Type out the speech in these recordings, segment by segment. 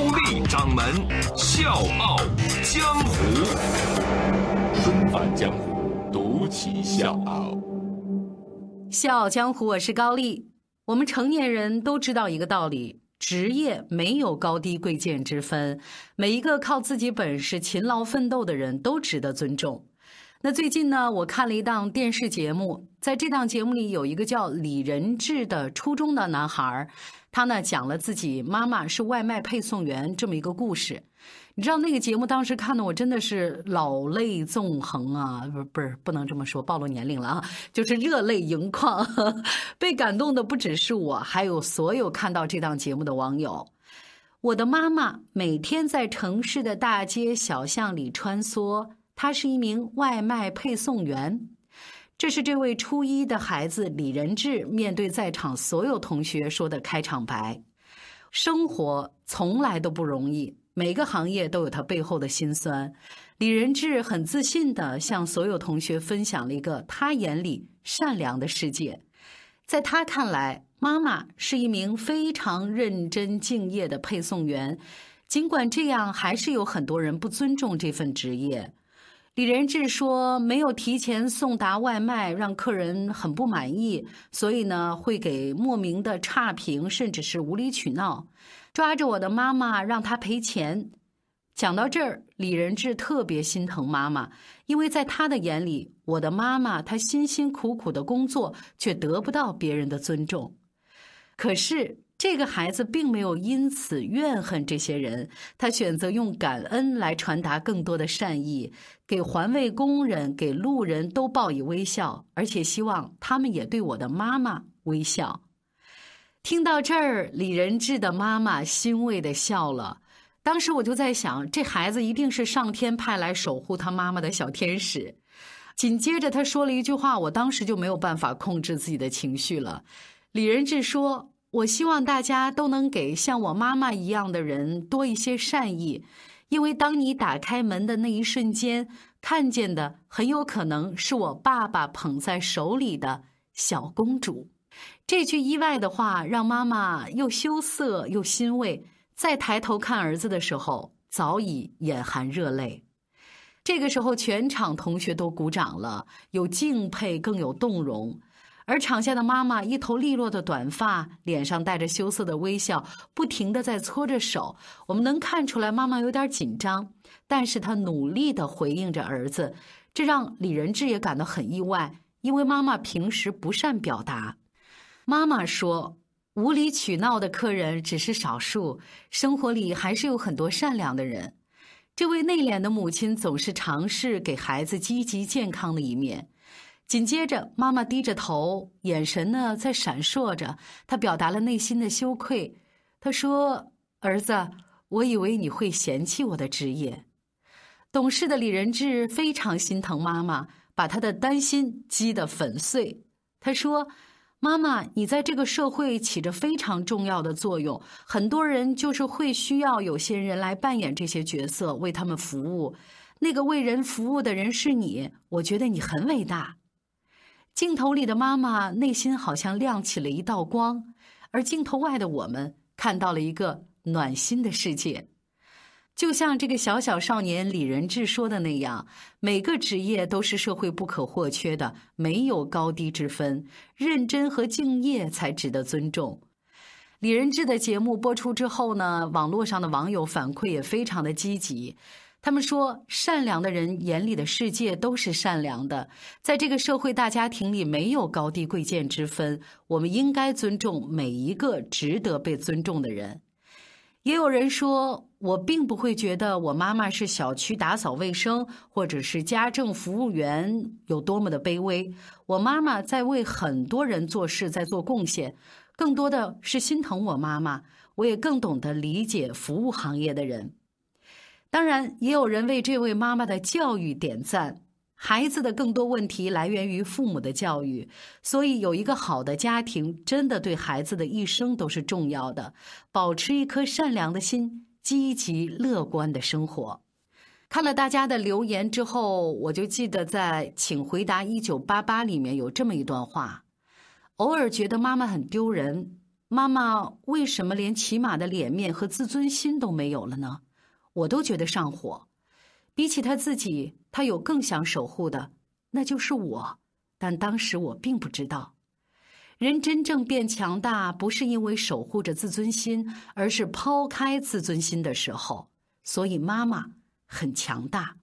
高丽掌门笑傲江湖，重返江湖，独骑笑傲。笑傲江湖，我是高丽。我们成年人都知道一个道理。职业没有高低贵贱之分，每一个靠自己本事勤劳奋斗的人都值得尊重。那最近呢，我看了一档电视节目，在这档节目里有一个叫李仁智的初中的男孩，他呢讲了自己妈妈是外卖配送员这么一个故事。你知道那个节目当时看的我真的是老泪纵横啊，不不是不能这么说，暴露年龄了啊，就是热泪盈眶，被感动的不只是我，还有所有看到这档节目的网友。我的妈妈每天在城市的大街小巷里穿梭，她是一名外卖配送员。这是这位初一的孩子李仁智面对在场所有同学说的开场白。生活从来都不容易。每个行业都有他背后的辛酸。李仁智很自信地向所有同学分享了一个他眼里善良的世界。在他看来，妈妈是一名非常认真敬业的配送员。尽管这样，还是有很多人不尊重这份职业。李仁智说：“没有提前送达外卖，让客人很不满意，所以呢，会给莫名的差评，甚至是无理取闹。”抓着我的妈妈，让她赔钱。讲到这儿，李仁智特别心疼妈妈，因为在他的眼里，我的妈妈她辛辛苦苦的工作，却得不到别人的尊重。可是这个孩子并没有因此怨恨这些人，他选择用感恩来传达更多的善意，给环卫工人、给路人都报以微笑，而且希望他们也对我的妈妈微笑。听到这儿，李仁智的妈妈欣慰的笑了。当时我就在想，这孩子一定是上天派来守护他妈妈的小天使。紧接着他说了一句话，我当时就没有办法控制自己的情绪了。李仁智说：“我希望大家都能给像我妈妈一样的人多一些善意，因为当你打开门的那一瞬间，看见的很有可能是我爸爸捧在手里的小公主。”这句意外的话让妈妈又羞涩又欣慰。再抬头看儿子的时候，早已眼含热泪。这个时候，全场同学都鼓掌了，有敬佩，更有动容。而场下的妈妈一头利落的短发，脸上带着羞涩的微笑，不停的在搓着手。我们能看出来，妈妈有点紧张，但是她努力的回应着儿子，这让李仁智也感到很意外，因为妈妈平时不善表达。妈妈说：“无理取闹的客人只是少数，生活里还是有很多善良的人。”这位内敛的母亲总是尝试给孩子积极健康的一面。紧接着，妈妈低着头，眼神呢在闪烁着，她表达了内心的羞愧。她说：“儿子，我以为你会嫌弃我的职业。”懂事的李仁智非常心疼妈妈，把她的担心击得粉碎。他说。妈妈，你在这个社会起着非常重要的作用，很多人就是会需要有些人来扮演这些角色，为他们服务。那个为人服务的人是你，我觉得你很伟大。镜头里的妈妈内心好像亮起了一道光，而镜头外的我们看到了一个暖心的世界。就像这个小小少年李仁智说的那样，每个职业都是社会不可或缺的，没有高低之分，认真和敬业才值得尊重。李仁智的节目播出之后呢，网络上的网友反馈也非常的积极，他们说，善良的人眼里的世界都是善良的，在这个社会大家庭里没有高低贵贱之分，我们应该尊重每一个值得被尊重的人。也有人说，我并不会觉得我妈妈是小区打扫卫生或者是家政服务员有多么的卑微。我妈妈在为很多人做事，在做贡献，更多的是心疼我妈妈。我也更懂得理解服务行业的人。当然，也有人为这位妈妈的教育点赞。孩子的更多问题来源于父母的教育，所以有一个好的家庭真的对孩子的一生都是重要的。保持一颗善良的心，积极乐观的生活。看了大家的留言之后，我就记得在《请回答一九八八》里面有这么一段话：偶尔觉得妈妈很丢人，妈妈为什么连起码的脸面和自尊心都没有了呢？我都觉得上火。比起他自己，他有更想守护的，那就是我。但当时我并不知道，人真正变强大，不是因为守护着自尊心，而是抛开自尊心的时候。所以妈妈很强大。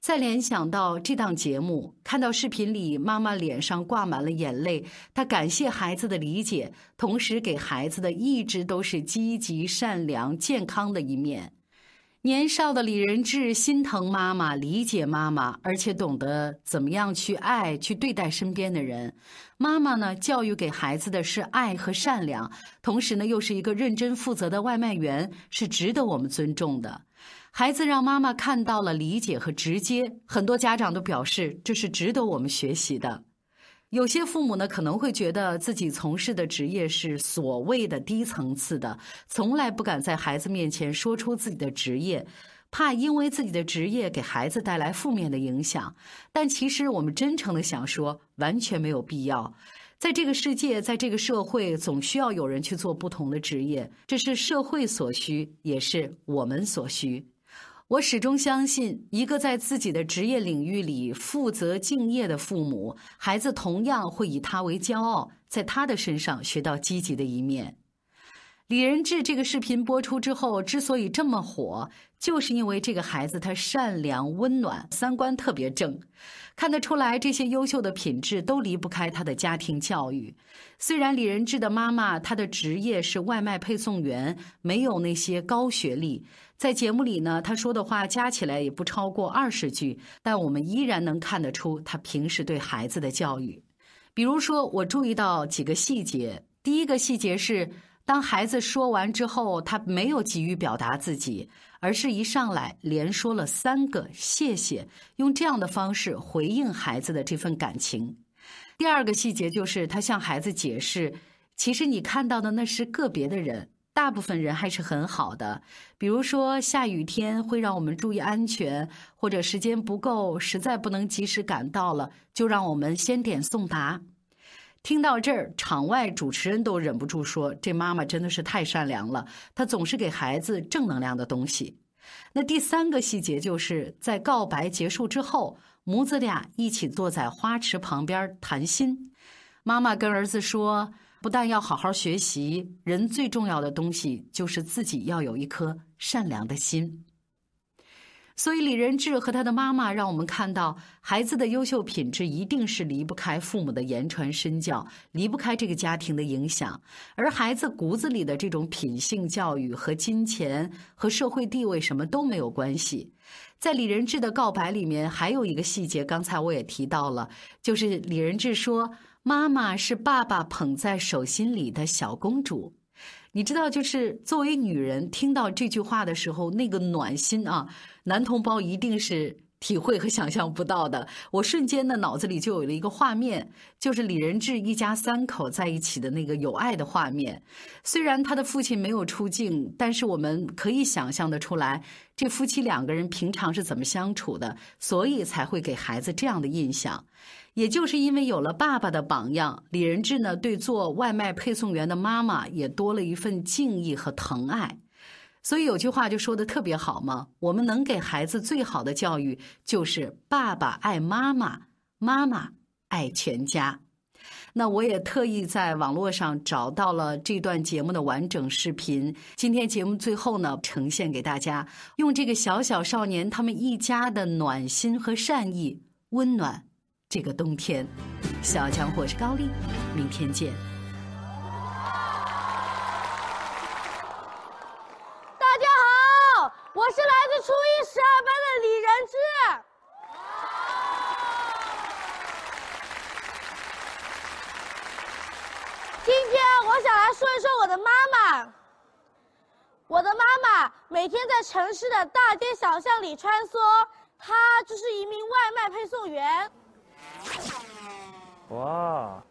再联想到这档节目，看到视频里妈妈脸上挂满了眼泪，她感谢孩子的理解，同时给孩子的一直都是积极、善良、健康的一面。年少的李仁智心疼妈妈，理解妈妈，而且懂得怎么样去爱、去对待身边的人。妈妈呢，教育给孩子的是爱和善良，同时呢，又是一个认真负责的外卖员，是值得我们尊重的。孩子让妈妈看到了理解和直接，很多家长都表示这是值得我们学习的。有些父母呢，可能会觉得自己从事的职业是所谓的低层次的，从来不敢在孩子面前说出自己的职业，怕因为自己的职业给孩子带来负面的影响。但其实我们真诚的想说，完全没有必要。在这个世界，在这个社会，总需要有人去做不同的职业，这是社会所需，也是我们所需。我始终相信，一个在自己的职业领域里负责敬业的父母，孩子同样会以他为骄傲，在他的身上学到积极的一面。李仁智这个视频播出之后，之所以这么火，就是因为这个孩子他善良、温暖，三观特别正。看得出来，这些优秀的品质都离不开他的家庭教育。虽然李仁智的妈妈她的职业是外卖配送员，没有那些高学历，在节目里呢，她说的话加起来也不超过二十句，但我们依然能看得出他平时对孩子的教育。比如说，我注意到几个细节，第一个细节是。当孩子说完之后，他没有急于表达自己，而是一上来连说了三个谢谢，用这样的方式回应孩子的这份感情。第二个细节就是他向孩子解释，其实你看到的那是个别的人，大部分人还是很好的。比如说下雨天会让我们注意安全，或者时间不够，实在不能及时赶到了，就让我们先点送达。听到这儿，场外主持人都忍不住说：“这妈妈真的是太善良了，她总是给孩子正能量的东西。”那第三个细节就是在告白结束之后，母子俩一起坐在花池旁边谈心。妈妈跟儿子说：“不但要好好学习，人最重要的东西就是自己要有一颗善良的心。”所以，李仁智和他的妈妈让我们看到，孩子的优秀品质一定是离不开父母的言传身教，离不开这个家庭的影响。而孩子骨子里的这种品性教育和金钱和社会地位什么都没有关系。在李仁智的告白里面，还有一个细节，刚才我也提到了，就是李仁智说：“妈妈是爸爸捧在手心里的小公主。”你知道，就是作为女人听到这句话的时候，那个暖心啊，男同胞一定是体会和想象不到的。我瞬间的脑子里就有了一个画面，就是李仁智一家三口在一起的那个有爱的画面。虽然他的父亲没有出镜，但是我们可以想象得出来，这夫妻两个人平常是怎么相处的，所以才会给孩子这样的印象。也就是因为有了爸爸的榜样，李仁智呢对做外卖配送员的妈妈也多了一份敬意和疼爱。所以有句话就说的特别好嘛，我们能给孩子最好的教育就是爸爸爱妈妈，妈妈爱全家。那我也特意在网络上找到了这段节目的完整视频，今天节目最后呢呈现给大家，用这个小小少年他们一家的暖心和善意温暖。这个冬天，小强，我是高丽，明天见。我是来自初一十二班的李仁志。今天我想来说一说我的妈妈。我的妈妈每天在城市的大街小巷里穿梭，她就是一名外卖配送员。哇！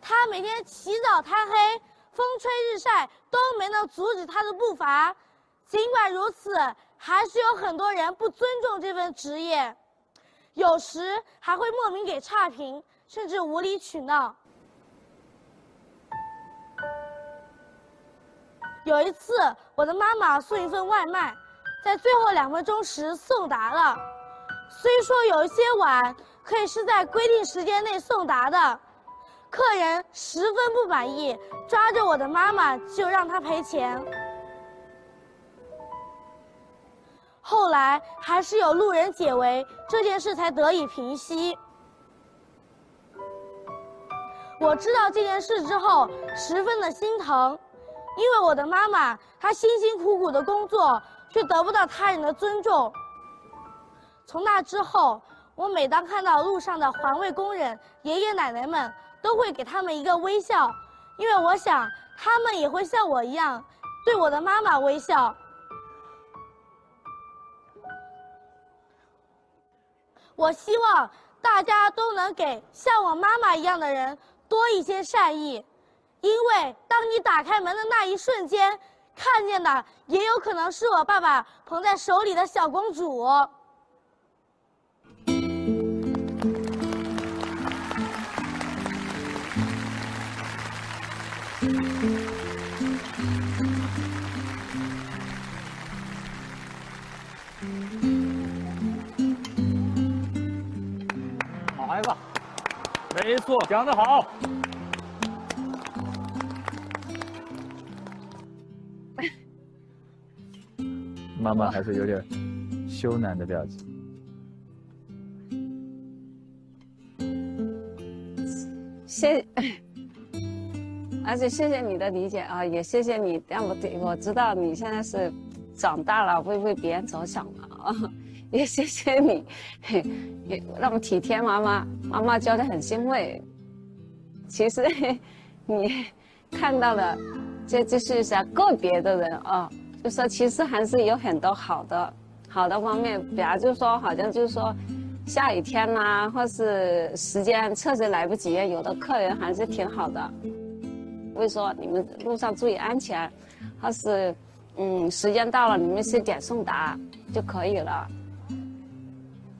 她每天起早贪黑，风吹日晒都没能阻止她的步伐。尽管如此，还是有很多人不尊重这份职业，有时还会莫名给差评，甚至无理取闹。有一次，我的妈妈送一份外卖，在最后两分钟时送达了。虽说有一些晚，可以是在规定时间内送达的，客人十分不满意，抓着我的妈妈就让她赔钱。后来还是有路人解围，这件事才得以平息。我知道这件事之后，十分的心疼。因为我的妈妈，她辛辛苦苦的工作，却得不到他人的尊重。从那之后，我每当看到路上的环卫工人、爷爷奶奶们，都会给他们一个微笑，因为我想他们也会像我一样，对我的妈妈微笑。我希望大家都能给像我妈妈一样的人多一些善意。因为当你打开门的那一瞬间，看见的也有可能是我爸爸捧在手里的小公主。讲得好。妈妈还是有点羞赧的表情。谢，而且谢谢你的理解啊，也谢谢你让我对我知道你现在是长大了，会为别人着想了啊，也谢谢你，也让我体贴妈妈，妈妈教的很欣慰。其实 你看到的，这就是下个别的人啊。就说其实还是有很多好的好的方面，比如就是说好像就是说下雨天呐，或是时间确实来不及，有的客人还是挺好的。会说你们路上注意安全，或是嗯时间到了你们是点送达就可以了。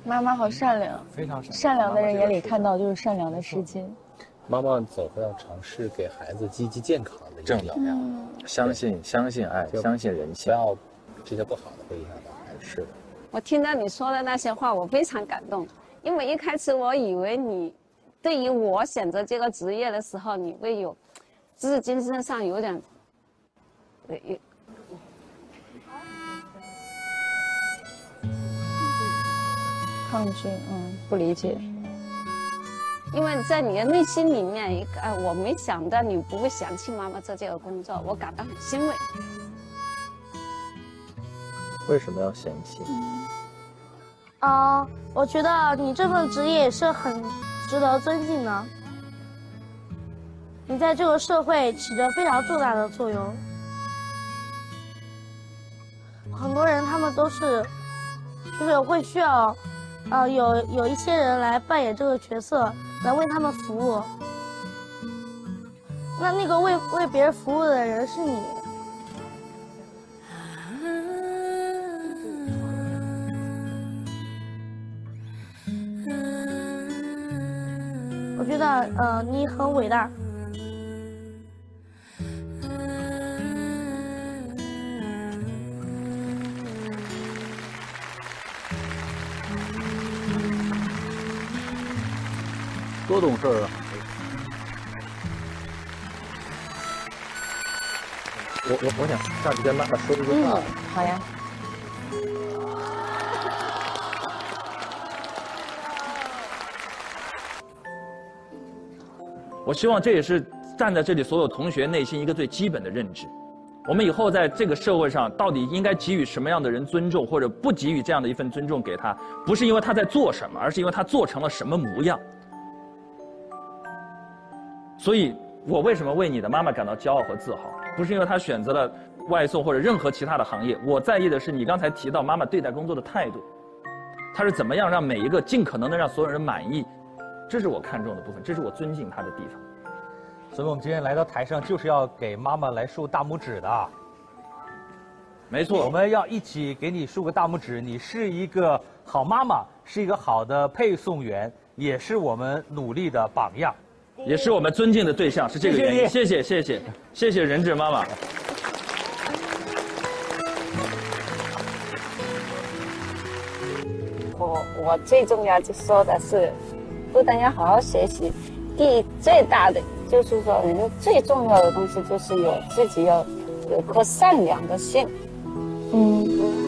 妈妈好善良，非常善良。善良的人眼里看到就是善良的世界。妈妈总会要尝试给孩子积极健康的正能量，相信相信爱，相信人性，不要这些不好的会影响到孩子。是。的。我听到你说的那些话，我非常感动，因为一开始我以为你对于我选择这个职业的时候，你会有自精神上有点有抗拒，嗯，不理解。因为在你的内心里面，一个，我没想到你不会嫌弃妈妈做这个工作，我感到很欣慰。为什么要嫌弃？啊，我觉得你这份职业也是很值得尊敬的。你在这个社会起着非常重大的作用。很多人他们都是，就是会需要，呃，有有一些人来扮演这个角色。来为他们服务，那那个为为别人服务的人是你。我觉得，呃，你很伟大。多懂事儿啊！我我我想下去跟妈妈说一句话。好呀。我希望这也是站在这里所有同学内心一个最基本的认知。我们以后在这个社会上，到底应该给予什么样的人尊重，或者不给予这样的一份尊重给他，不是因为他在做什么，而是因为他做成了什么模样。所以，我为什么为你的妈妈感到骄傲和自豪？不是因为她选择了外送或者任何其他的行业，我在意的是你刚才提到妈妈对待工作的态度，她是怎么样让每一个尽可能的让所有人满意，这是我看重的部分，这是我尊敬她的地方。所以我们今天来到台上就是要给妈妈来竖大拇指的。没错，我们要一起给你竖个大拇指，你是一个好妈妈，是一个好的配送员，也是我们努力的榜样。也是我们尊敬的对象，是这个原因。谢谢谢谢谢谢仁智妈妈。我我最重要就说的是，不但要好好学习，第一最大的就是说，人最重要的东西就是有自己要有颗善良的心。嗯。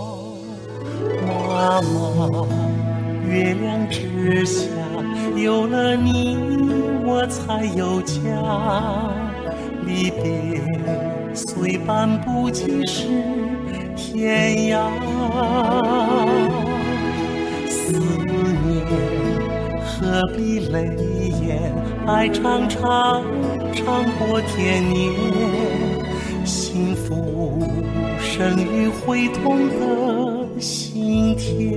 妈妈，月亮之下，有了你，我才有家。离别虽半步即是天涯，思念何必泪眼？爱长长，长过天年。幸福生于会痛的心田。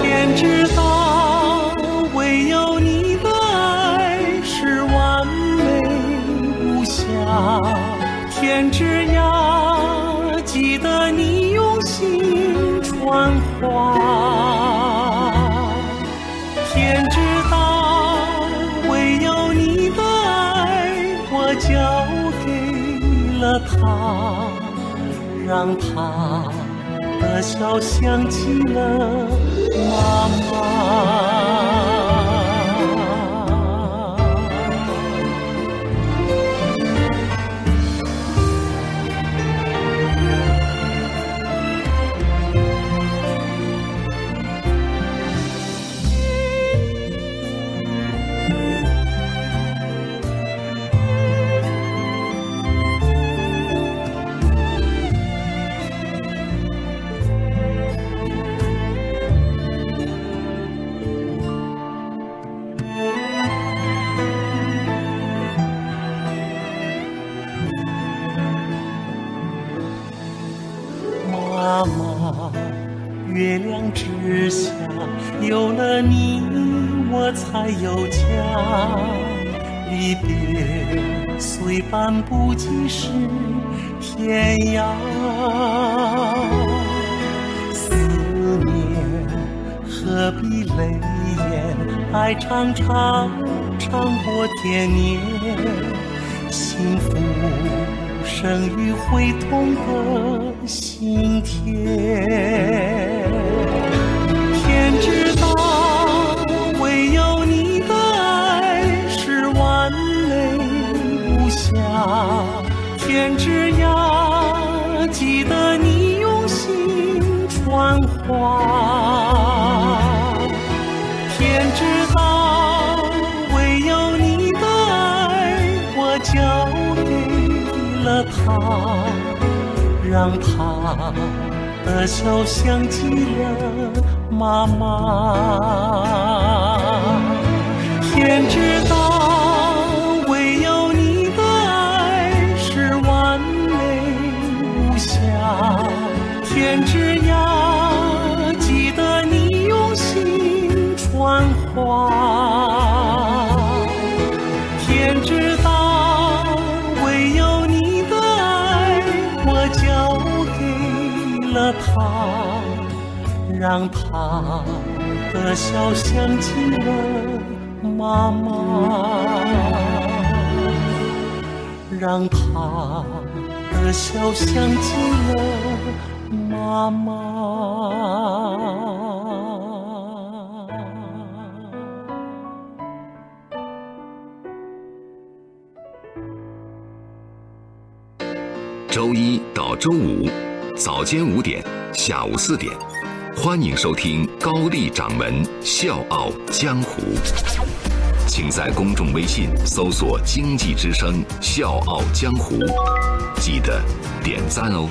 天知道，唯有你的爱是完美无瑕。天之涯，记得你用心传话。天知让他的笑像极了妈妈。爱长长，长过天年，幸福。生于会痛的心田。天知道，唯有你的爱是完美无瑕。天之涯，记得你用心传话。让他的笑像极了妈妈。天知道，让他的笑想起了妈妈，让他的笑像极了妈妈。周一到周五早间五点，下午四点，欢迎收听高丽掌门笑傲江湖。请在公众微信搜索“经济之声笑傲江湖”，记得点赞哦。